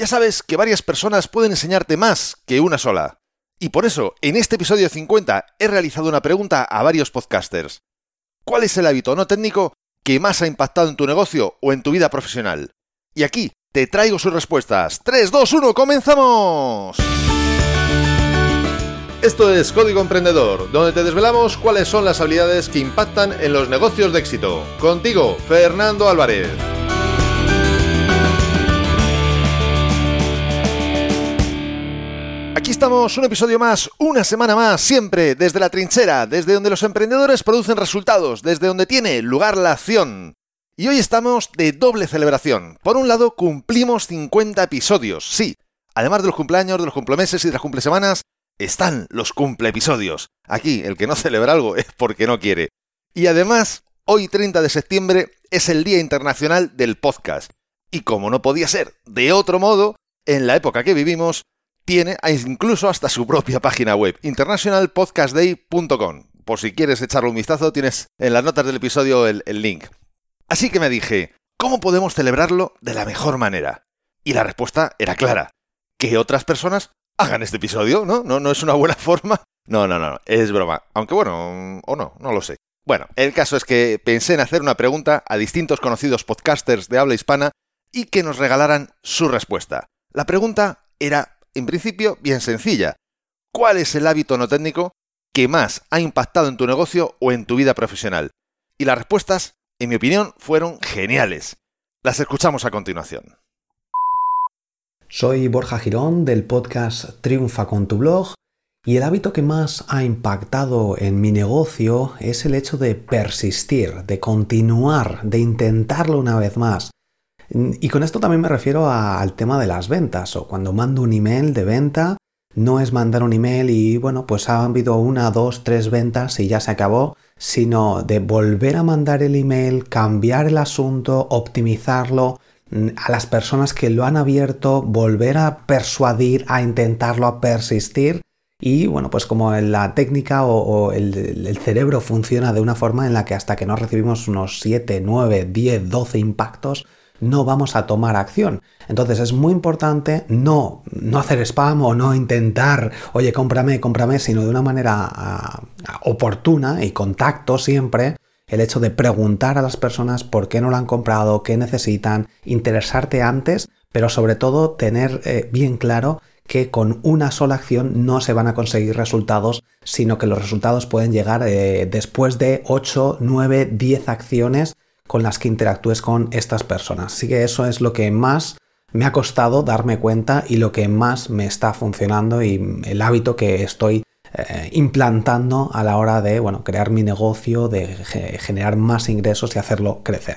Ya sabes que varias personas pueden enseñarte más que una sola. Y por eso, en este episodio 50 he realizado una pregunta a varios podcasters. ¿Cuál es el hábito no técnico que más ha impactado en tu negocio o en tu vida profesional? Y aquí te traigo sus respuestas. 3, 2, 1, comenzamos. Esto es Código Emprendedor, donde te desvelamos cuáles son las habilidades que impactan en los negocios de éxito. Contigo, Fernando Álvarez. Aquí estamos, un episodio más, una semana más, siempre desde la trinchera, desde donde los emprendedores producen resultados, desde donde tiene lugar la acción. Y hoy estamos de doble celebración. Por un lado, cumplimos 50 episodios, sí. Además de los cumpleaños, de los cumplemeses y de las cumplesemanas, están los cumple episodios. Aquí, el que no celebra algo es porque no quiere. Y además, hoy 30 de septiembre es el Día Internacional del Podcast. Y como no podía ser de otro modo, en la época que vivimos, tiene incluso hasta su propia página web, internationalpodcastday.com. Por si quieres echarle un vistazo, tienes en las notas del episodio el, el link. Así que me dije, ¿cómo podemos celebrarlo de la mejor manera? Y la respuesta era clara, que otras personas hagan este episodio, ¿no? ¿no? ¿No es una buena forma? No, no, no, es broma. Aunque bueno, o no, no lo sé. Bueno, el caso es que pensé en hacer una pregunta a distintos conocidos podcasters de habla hispana y que nos regalaran su respuesta. La pregunta era en principio, bien sencilla. ¿Cuál es el hábito no técnico que más ha impactado en tu negocio o en tu vida profesional? Y las respuestas, en mi opinión, fueron geniales. Las escuchamos a continuación. Soy Borja Girón del podcast Triunfa con tu blog y el hábito que más ha impactado en mi negocio es el hecho de persistir, de continuar, de intentarlo una vez más. Y con esto también me refiero al tema de las ventas o cuando mando un email de venta, no es mandar un email y bueno, pues ha habido una, dos, tres ventas y ya se acabó, sino de volver a mandar el email, cambiar el asunto, optimizarlo, mm, a las personas que lo han abierto, volver a persuadir, a intentarlo, a persistir. Y bueno, pues como la técnica o, el, el, cerebro funciona de una forma en la que hasta que no recibimos unos 7, 9, 10, 12 impactos, no vamos a tomar acción. Entonces es muy importante no, no hacer spam o no intentar, oye, cómprame, cómprame, sino de una manera ah, oportuna y contacto siempre el hecho de preguntar a las personas por qué no lo han comprado, qué necesitan, interesarte antes, pero sobre todo tener eh, bien claro que con una sola acción no se van a conseguir resultados, sino que los resultados pueden llegar eh, después de 8, 9, 10 acciones con las que interactúes con estas personas. Así que eso es lo que más me ha costado darme cuenta y lo que más me está funcionando y el hábito que estoy eh, implantando a la hora de bueno, crear mi negocio, de generar más ingresos y hacerlo crecer.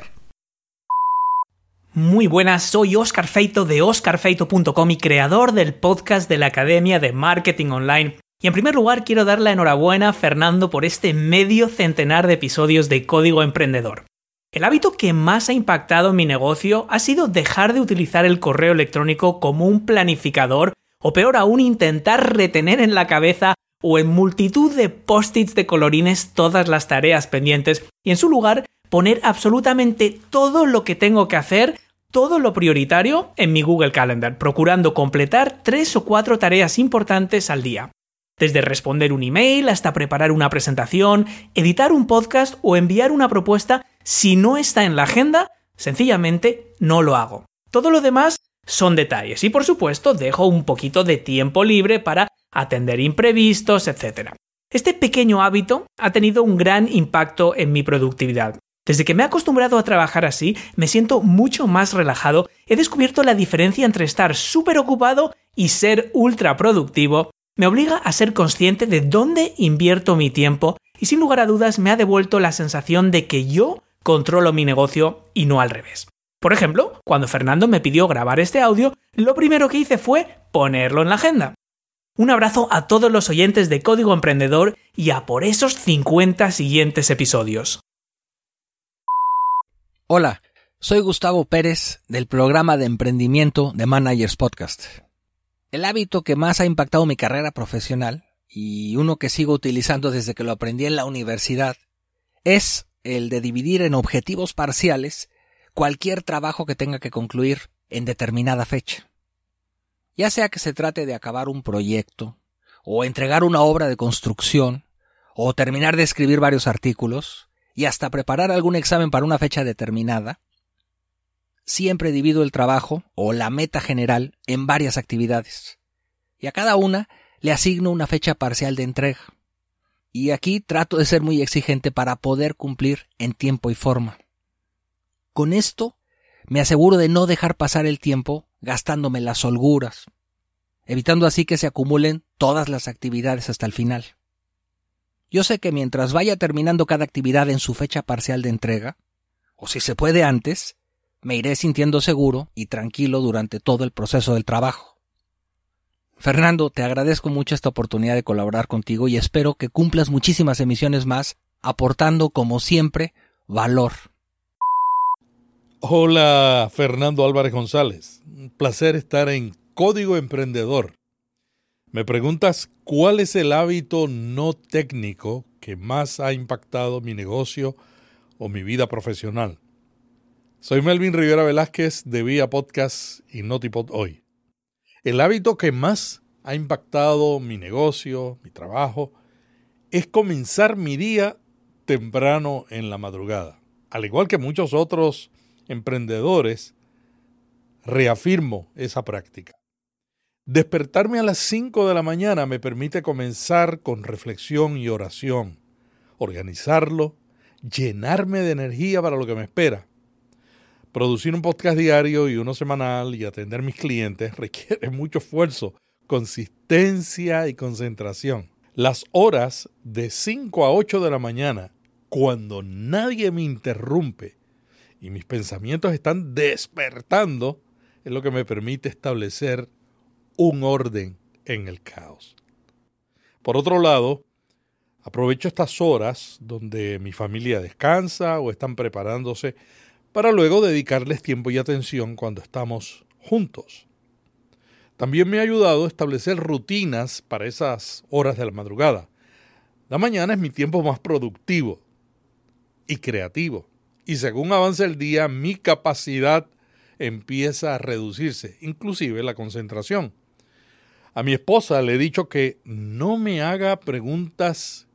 Muy buenas, soy Oscar Feito de oscarfeito.com y creador del podcast de la Academia de Marketing Online. Y en primer lugar quiero dar la enhorabuena a Fernando por este medio centenar de episodios de Código Emprendedor. El hábito que más ha impactado mi negocio ha sido dejar de utilizar el correo electrónico como un planificador o peor aún intentar retener en la cabeza o en multitud de post-its de colorines todas las tareas pendientes y en su lugar poner absolutamente todo lo que tengo que hacer, todo lo prioritario en mi Google Calendar, procurando completar tres o cuatro tareas importantes al día. Desde responder un email hasta preparar una presentación, editar un podcast o enviar una propuesta, si no está en la agenda, sencillamente no lo hago. Todo lo demás son detalles y por supuesto dejo un poquito de tiempo libre para atender imprevistos, etc. Este pequeño hábito ha tenido un gran impacto en mi productividad. Desde que me he acostumbrado a trabajar así, me siento mucho más relajado, he descubierto la diferencia entre estar súper ocupado y ser ultra productivo me obliga a ser consciente de dónde invierto mi tiempo y sin lugar a dudas me ha devuelto la sensación de que yo controlo mi negocio y no al revés. Por ejemplo, cuando Fernando me pidió grabar este audio, lo primero que hice fue ponerlo en la agenda. Un abrazo a todos los oyentes de Código Emprendedor y a por esos 50 siguientes episodios. Hola, soy Gustavo Pérez del programa de emprendimiento de Managers Podcast. El hábito que más ha impactado mi carrera profesional, y uno que sigo utilizando desde que lo aprendí en la universidad, es el de dividir en objetivos parciales cualquier trabajo que tenga que concluir en determinada fecha. Ya sea que se trate de acabar un proyecto, o entregar una obra de construcción, o terminar de escribir varios artículos, y hasta preparar algún examen para una fecha determinada, siempre divido el trabajo o la meta general en varias actividades, y a cada una le asigno una fecha parcial de entrega. Y aquí trato de ser muy exigente para poder cumplir en tiempo y forma. Con esto me aseguro de no dejar pasar el tiempo gastándome las holguras, evitando así que se acumulen todas las actividades hasta el final. Yo sé que mientras vaya terminando cada actividad en su fecha parcial de entrega, o si se puede antes, me iré sintiendo seguro y tranquilo durante todo el proceso del trabajo. Fernando, te agradezco mucho esta oportunidad de colaborar contigo y espero que cumplas muchísimas emisiones más, aportando, como siempre, valor. Hola, Fernando Álvarez González. Un placer estar en Código Emprendedor. Me preguntas cuál es el hábito no técnico que más ha impactado mi negocio o mi vida profesional. Soy Melvin Rivera Velázquez de Vía Podcast y Notipod Hoy. El hábito que más ha impactado mi negocio, mi trabajo, es comenzar mi día temprano en la madrugada. Al igual que muchos otros emprendedores, reafirmo esa práctica. Despertarme a las 5 de la mañana me permite comenzar con reflexión y oración, organizarlo, llenarme de energía para lo que me espera Producir un podcast diario y uno semanal y atender mis clientes requiere mucho esfuerzo, consistencia y concentración. Las horas de 5 a 8 de la mañana, cuando nadie me interrumpe y mis pensamientos están despertando, es lo que me permite establecer un orden en el caos. Por otro lado, aprovecho estas horas donde mi familia descansa o están preparándose para luego dedicarles tiempo y atención cuando estamos juntos. También me ha ayudado a establecer rutinas para esas horas de la madrugada. La mañana es mi tiempo más productivo y creativo. Y según avanza el día, mi capacidad empieza a reducirse, inclusive la concentración. A mi esposa le he dicho que no me haga preguntas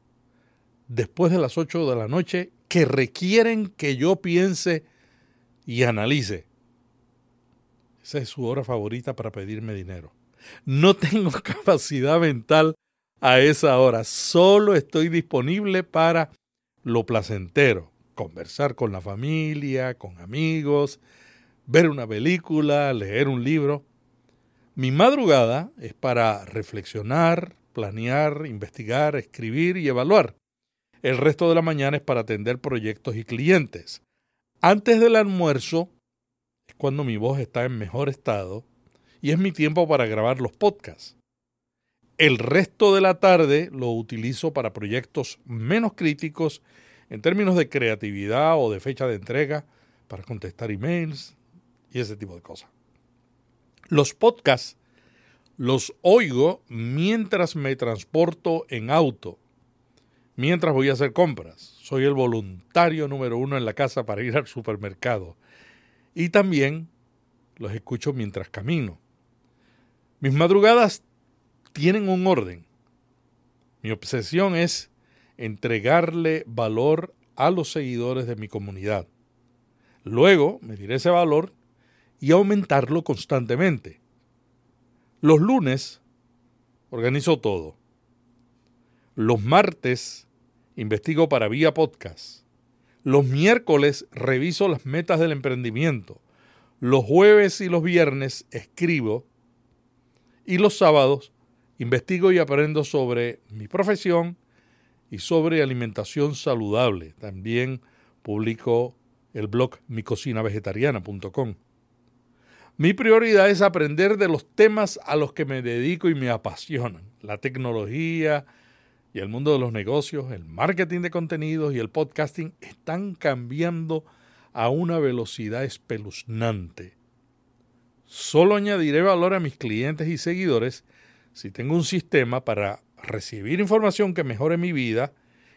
después de las 8 de la noche que requieren que yo piense y analice. Esa es su hora favorita para pedirme dinero. No tengo capacidad mental a esa hora. Solo estoy disponible para lo placentero. Conversar con la familia, con amigos, ver una película, leer un libro. Mi madrugada es para reflexionar, planear, investigar, escribir y evaluar. El resto de la mañana es para atender proyectos y clientes. Antes del almuerzo es cuando mi voz está en mejor estado y es mi tiempo para grabar los podcasts. El resto de la tarde lo utilizo para proyectos menos críticos en términos de creatividad o de fecha de entrega, para contestar emails y ese tipo de cosas. Los podcasts los oigo mientras me transporto en auto, mientras voy a hacer compras soy el voluntario número uno en la casa para ir al supermercado. Y también los escucho mientras camino. Mis madrugadas tienen un orden. Mi obsesión es entregarle valor a los seguidores de mi comunidad. Luego medir ese valor y aumentarlo constantemente. Los lunes organizo todo. Los martes investigo para Vía Podcast. Los miércoles reviso las metas del emprendimiento. Los jueves y los viernes escribo. Y los sábados investigo y aprendo sobre mi profesión y sobre alimentación saludable. También publico el blog micocinavegetariana.com. Mi prioridad es aprender de los temas a los que me dedico y me apasionan. La tecnología, y el mundo de los negocios, el marketing de contenidos y el podcasting están cambiando a una velocidad espeluznante. Solo añadiré valor a mis clientes y seguidores si tengo un sistema para recibir información que mejore mi vida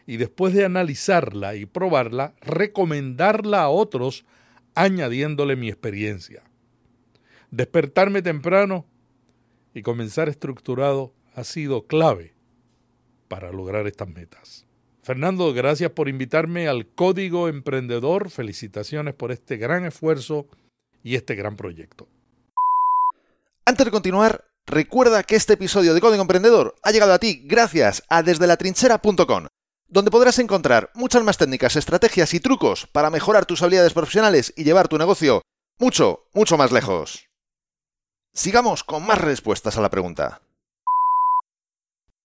y después de analizarla y probarla, recomendarla a otros añadiéndole mi experiencia. Despertarme temprano y comenzar estructurado ha sido clave para lograr estas metas. Fernando, gracias por invitarme al Código Emprendedor. Felicitaciones por este gran esfuerzo y este gran proyecto. Antes de continuar, recuerda que este episodio de Código Emprendedor ha llegado a ti gracias a desdelatrinchera.com, donde podrás encontrar muchas más técnicas, estrategias y trucos para mejorar tus habilidades profesionales y llevar tu negocio mucho, mucho más lejos. Sigamos con más respuestas a la pregunta.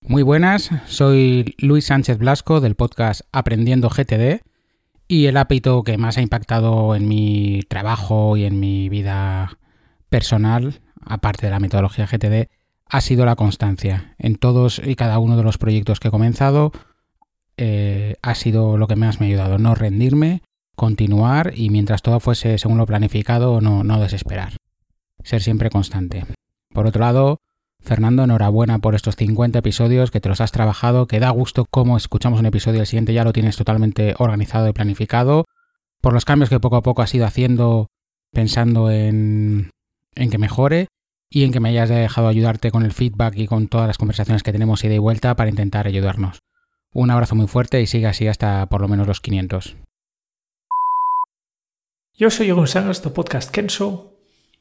Muy buenas, soy Luis Sánchez Blasco del podcast Aprendiendo GTD y el hábito que más ha impactado en mi trabajo y en mi vida personal, aparte de la metodología GTD, ha sido la constancia. En todos y cada uno de los proyectos que he comenzado eh, ha sido lo que más me ha ayudado, no rendirme, continuar y mientras todo fuese según lo planificado, no, no desesperar. Ser siempre constante. Por otro lado, Fernando, enhorabuena por estos 50 episodios que te los has trabajado, que da gusto cómo escuchamos un episodio el siguiente ya lo tienes totalmente organizado y planificado, por los cambios que poco a poco has ido haciendo pensando en, en que mejore y en que me hayas dejado ayudarte con el feedback y con todas las conversaciones que tenemos ida y vuelta para intentar ayudarnos. Un abrazo muy fuerte y sigue así hasta por lo menos los 500. Yo soy Sangers del podcast Kenso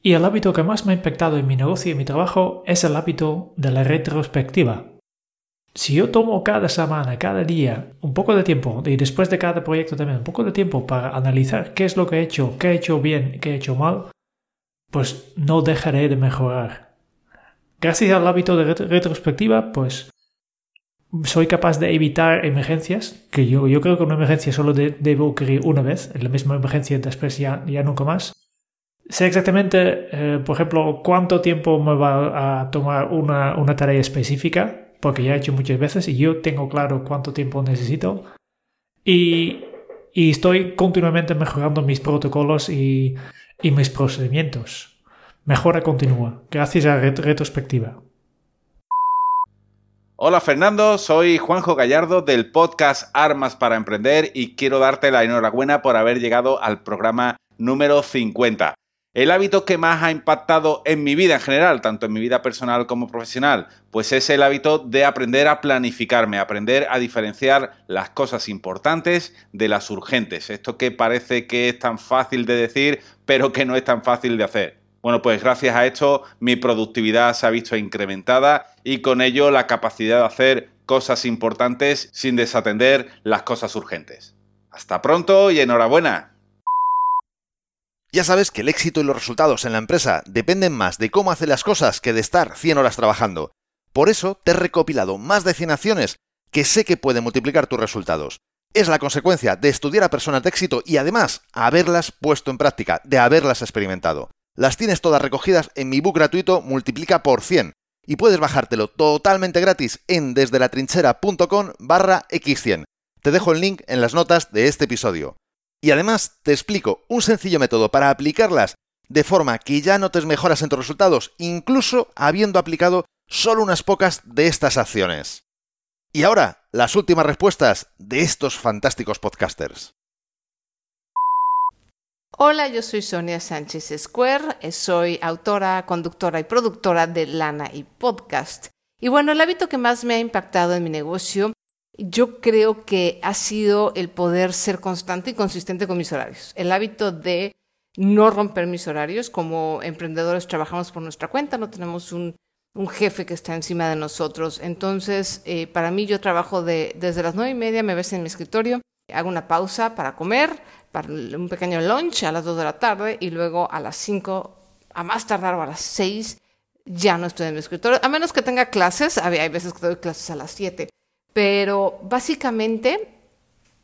y el hábito que más me ha impactado en mi negocio y en mi trabajo es el hábito de la retrospectiva. Si yo tomo cada semana, cada día, un poco de tiempo, y después de cada proyecto también un poco de tiempo para analizar qué es lo que he hecho, qué he hecho bien, qué he hecho mal, pues no dejaré de mejorar. Gracias al hábito de retrospectiva, pues soy capaz de evitar emergencias, que yo, yo creo que una emergencia solo debo ocurrir una vez, en la misma emergencia después ya, ya nunca más sé exactamente, eh, por ejemplo, cuánto tiempo me va a tomar una, una, tarea específica, porque ya he hecho muchas veces y yo tengo claro cuánto tiempo necesito. Y, y estoy continuamente mejorando mis protocolos y, y mis procedimientos. Mejora continua, gracias a la retrospectiva. Hola Fernando, soy Juanjo Gallardo del podcast Armas para Emprender y quiero darte la enhorabuena por haber llegado al programa número 50. El hábito que más ha impactado en mi vida en general, tanto en mi vida personal como profesional, pues es el hábito de aprender a planificarme, aprender a diferenciar las cosas importantes de las urgentes. Esto que parece que es tan fácil de decir, pero que no es tan fácil de hacer. Bueno, pues gracias a esto mi productividad se ha visto incrementada y con ello la capacidad de hacer cosas importantes sin desatender las cosas urgentes. Hasta pronto y enhorabuena. Ya sabes que el éxito y los resultados en la empresa dependen más de cómo hace las cosas que de estar 100 horas trabajando. Por eso te he recopilado más de 100 acciones que sé que pueden multiplicar tus resultados. Es la consecuencia de estudiar a personas de éxito y además haberlas puesto en práctica, de haberlas experimentado. Las tienes todas recogidas en mi book gratuito Multiplica por 100 y puedes bajártelo totalmente gratis en desdelatrinchera.com barra x100. Te dejo el link en las notas de este episodio. Y además te explico un sencillo método para aplicarlas de forma que ya notes mejoras en tus resultados, incluso habiendo aplicado solo unas pocas de estas acciones. Y ahora, las últimas respuestas de estos fantásticos podcasters. Hola, yo soy Sonia Sánchez Square, soy autora, conductora y productora de Lana y Podcast. Y bueno, el hábito que más me ha impactado en mi negocio yo creo que ha sido el poder ser constante y consistente con mis horarios. El hábito de no romper mis horarios. Como emprendedores trabajamos por nuestra cuenta, no tenemos un, jefe que está encima de nosotros. Entonces, eh, para mí yo trabajo desde las nueve y media, me ves en mi escritorio, hago una pausa para comer, para un pequeño lunch a las dos de la tarde y luego a las cinco, a más tardar o a las seis, ya no estoy en mi escritorio, a menos que tenga clases, hay veces que doy clases a las siete pero básicamente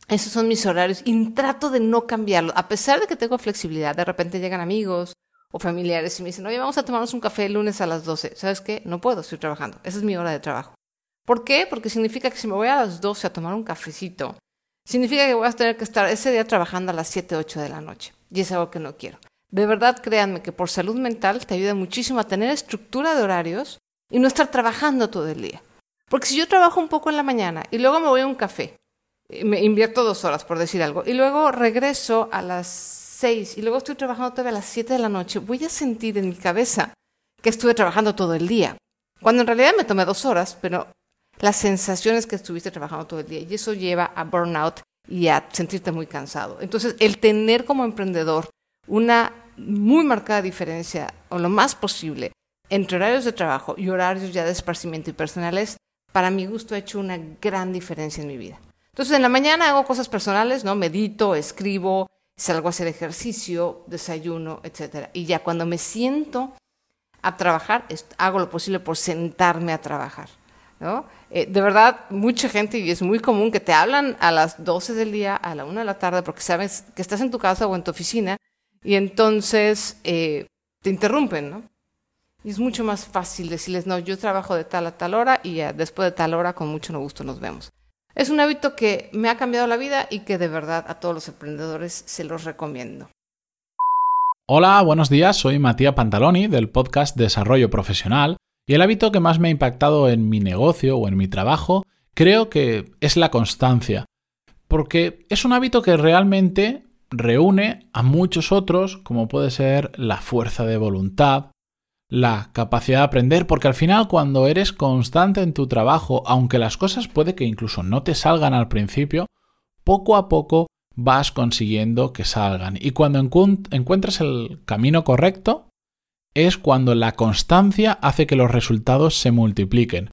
esos son mis horarios y trato de no cambiarlo. A pesar de que tengo flexibilidad, de repente llegan amigos o familiares y me dicen, oye, vamos a tomarnos un café el lunes a las 12. ¿Sabes qué? No puedo, estoy trabajando. Esa es mi hora de trabajo. ¿Por qué? Porque significa que si me voy a las 12 a tomar un cafecito, significa que voy a tener que estar ese día trabajando a las 7, 8 de la noche. Y es algo que no quiero. De verdad, créanme que por salud mental te ayuda muchísimo a tener estructura de horarios y no estar trabajando todo el día. Porque si yo trabajo un poco en la mañana y luego me voy a un café, me invierto dos horas por decir algo, y luego regreso a las seis y luego estoy trabajando todavía a las siete de la noche, voy a sentir en mi cabeza que estuve trabajando todo el día. Cuando en realidad me tomé dos horas, pero las sensaciones que estuviste trabajando todo el día y eso lleva a burnout y a sentirte muy cansado. Entonces, el tener como emprendedor una muy marcada diferencia, o lo más posible, entre horarios de trabajo y horarios ya de esparcimiento y personales, para mi gusto ha hecho una gran diferencia en mi vida. Entonces, en la mañana hago cosas personales, ¿no? Medito, escribo, salgo a hacer ejercicio, desayuno, etc. Y ya cuando me siento a trabajar, hago lo posible por sentarme a trabajar. ¿no? Eh, de verdad, mucha gente, y es muy común que te hablan a las 12 del día, a la 1 de la tarde, porque sabes que estás en tu casa o en tu oficina, y entonces eh, te interrumpen, ¿no? Y es mucho más fácil decirles, no, yo trabajo de tal a tal hora y después de tal hora con mucho gusto nos vemos. Es un hábito que me ha cambiado la vida y que de verdad a todos los emprendedores se los recomiendo. Hola, buenos días, soy Matías Pantaloni del podcast Desarrollo Profesional y el hábito que más me ha impactado en mi negocio o en mi trabajo creo que es la constancia, porque es un hábito que realmente reúne a muchos otros, como puede ser la fuerza de voluntad, la capacidad de aprender, porque al final cuando eres constante en tu trabajo, aunque las cosas puede que incluso no te salgan al principio, poco a poco vas consiguiendo que salgan. Y cuando encuentras el camino correcto, es cuando la constancia hace que los resultados se multipliquen.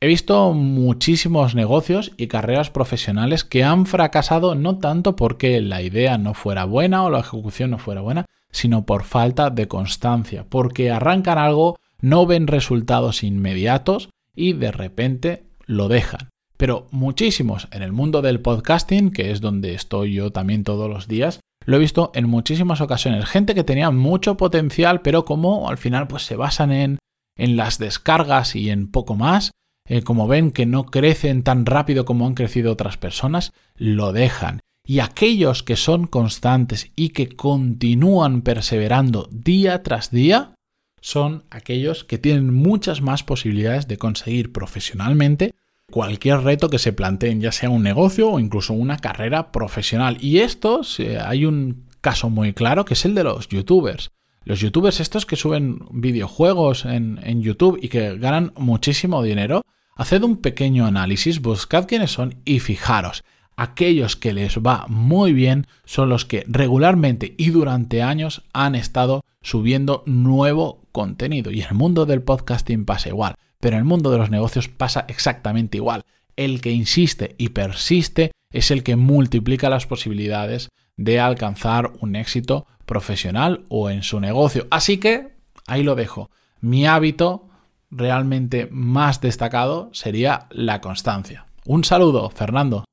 He visto muchísimos negocios y carreras profesionales que han fracasado no tanto porque la idea no fuera buena o la ejecución no fuera buena, sino por falta de constancia, porque arrancan algo, no ven resultados inmediatos y de repente lo dejan. Pero muchísimos en el mundo del podcasting, que es donde estoy yo también todos los días, lo he visto en muchísimas ocasiones. Gente que tenía mucho potencial, pero como al final pues se basan en, en las descargas y en poco más, eh, como ven que no crecen tan rápido como han crecido otras personas, lo dejan. Y aquellos que son constantes y que continúan perseverando día tras día, son aquellos que tienen muchas más posibilidades de conseguir profesionalmente cualquier reto que se planteen, ya sea un negocio o incluso una carrera profesional. Y esto, hay un caso muy claro que es el de los youtubers. Los youtubers estos que suben videojuegos en, en YouTube y que ganan muchísimo dinero, Haced un pequeño análisis, buscad quiénes son y fijaros. Aquellos que les va muy bien son los que regularmente y durante años han estado subiendo nuevo contenido. Y en el mundo del podcasting pasa igual, pero en el mundo de los negocios pasa exactamente igual. El que insiste y persiste es el que multiplica las posibilidades de alcanzar un éxito profesional o en su negocio. Así que ahí lo dejo. Mi hábito realmente más destacado sería la constancia. Un saludo, Fernando.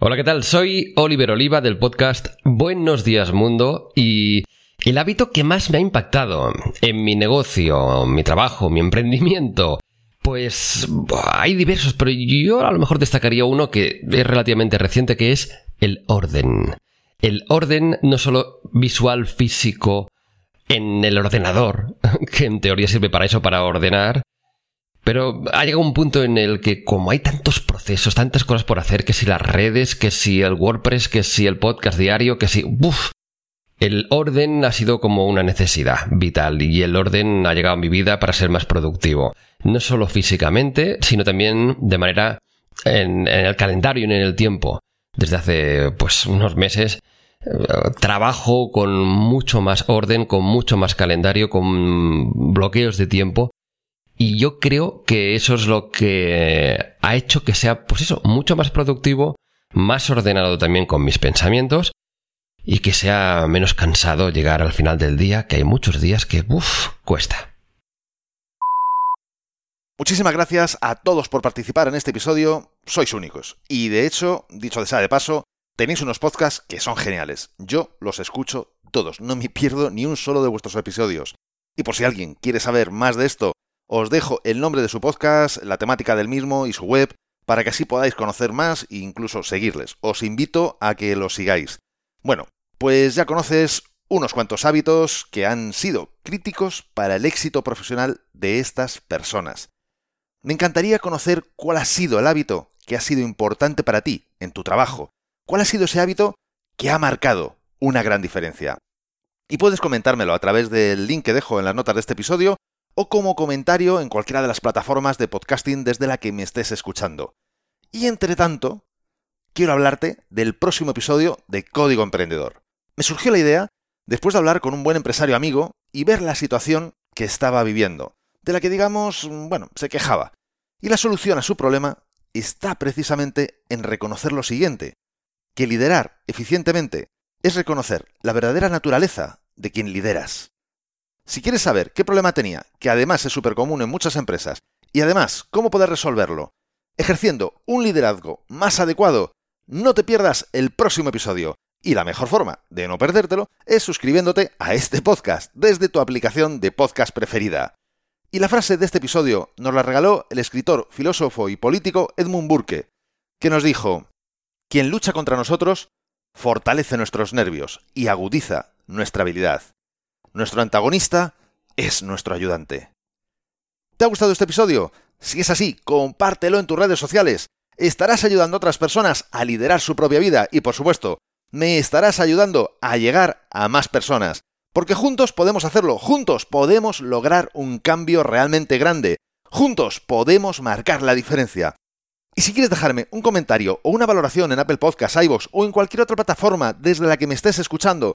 Hola, ¿qué tal? Soy Oliver Oliva del podcast Buenos días Mundo y el hábito que más me ha impactado en mi negocio, mi trabajo, mi emprendimiento, pues hay diversos, pero yo a lo mejor destacaría uno que es relativamente reciente, que es el orden. El orden no solo visual, físico, en el ordenador, que en teoría sirve para eso, para ordenar. Pero ha llegado un punto en el que como hay tantos procesos, tantas cosas por hacer, que si las redes, que si el WordPress, que si el podcast diario, que si... ¡Buf! El orden ha sido como una necesidad vital y el orden ha llegado a mi vida para ser más productivo. No solo físicamente, sino también de manera en, en el calendario y en el tiempo. Desde hace pues unos meses trabajo con mucho más orden, con mucho más calendario, con bloqueos de tiempo. Y yo creo que eso es lo que ha hecho que sea, pues eso, mucho más productivo, más ordenado también con mis pensamientos y que sea menos cansado llegar al final del día, que hay muchos días que, uff, cuesta. Muchísimas gracias a todos por participar en este episodio. Sois únicos. Y de hecho, dicho de sea de paso, Tenéis unos podcasts que son geniales. Yo los escucho todos, no me pierdo ni un solo de vuestros episodios. Y por si alguien quiere saber más de esto, os dejo el nombre de su podcast, la temática del mismo y su web, para que así podáis conocer más e incluso seguirles. Os invito a que los sigáis. Bueno, pues ya conoces unos cuantos hábitos que han sido críticos para el éxito profesional de estas personas. Me encantaría conocer cuál ha sido el hábito que ha sido importante para ti en tu trabajo, ¿Cuál ha sido ese hábito que ha marcado una gran diferencia? Y puedes comentármelo a través del link que dejo en las notas de este episodio, o como comentario en cualquiera de las plataformas de podcasting desde la que me estés escuchando. Y entre tanto, quiero hablarte del próximo episodio de Código Emprendedor. Me surgió la idea después de hablar con un buen empresario amigo y ver la situación que estaba viviendo, de la que digamos, bueno, se quejaba. Y la solución a su problema está precisamente en reconocer lo siguiente, que liderar eficientemente es reconocer la verdadera naturaleza de quien lideras. Si quieres saber qué problema tenía, que además es súper común en muchas empresas, y además cómo poder resolverlo, ejerciendo un liderazgo más adecuado, no te pierdas el próximo episodio. Y la mejor forma de no perdértelo es suscribiéndote a este podcast desde tu aplicación de podcast preferida. Y la frase de este episodio nos la regaló el escritor, filósofo y político Edmund Burke, que nos dijo, Quien lucha contra nosotros fortalece nuestros nervios y agudiza nuestra habilidad. Nuestro antagonista es nuestro ayudante. ¿Te ha gustado este episodio? Si es así, compártelo en tus redes sociales. Estarás ayudando a otras personas a liderar su propia vida y, por supuesto, me estarás ayudando a llegar a más personas. Porque juntos podemos hacerlo, juntos podemos lograr un cambio realmente grande, juntos podemos marcar la diferencia. Y si quieres dejarme un comentario o una valoración en Apple Podcasts, iVoox o en cualquier otra plataforma desde la que me estés escuchando,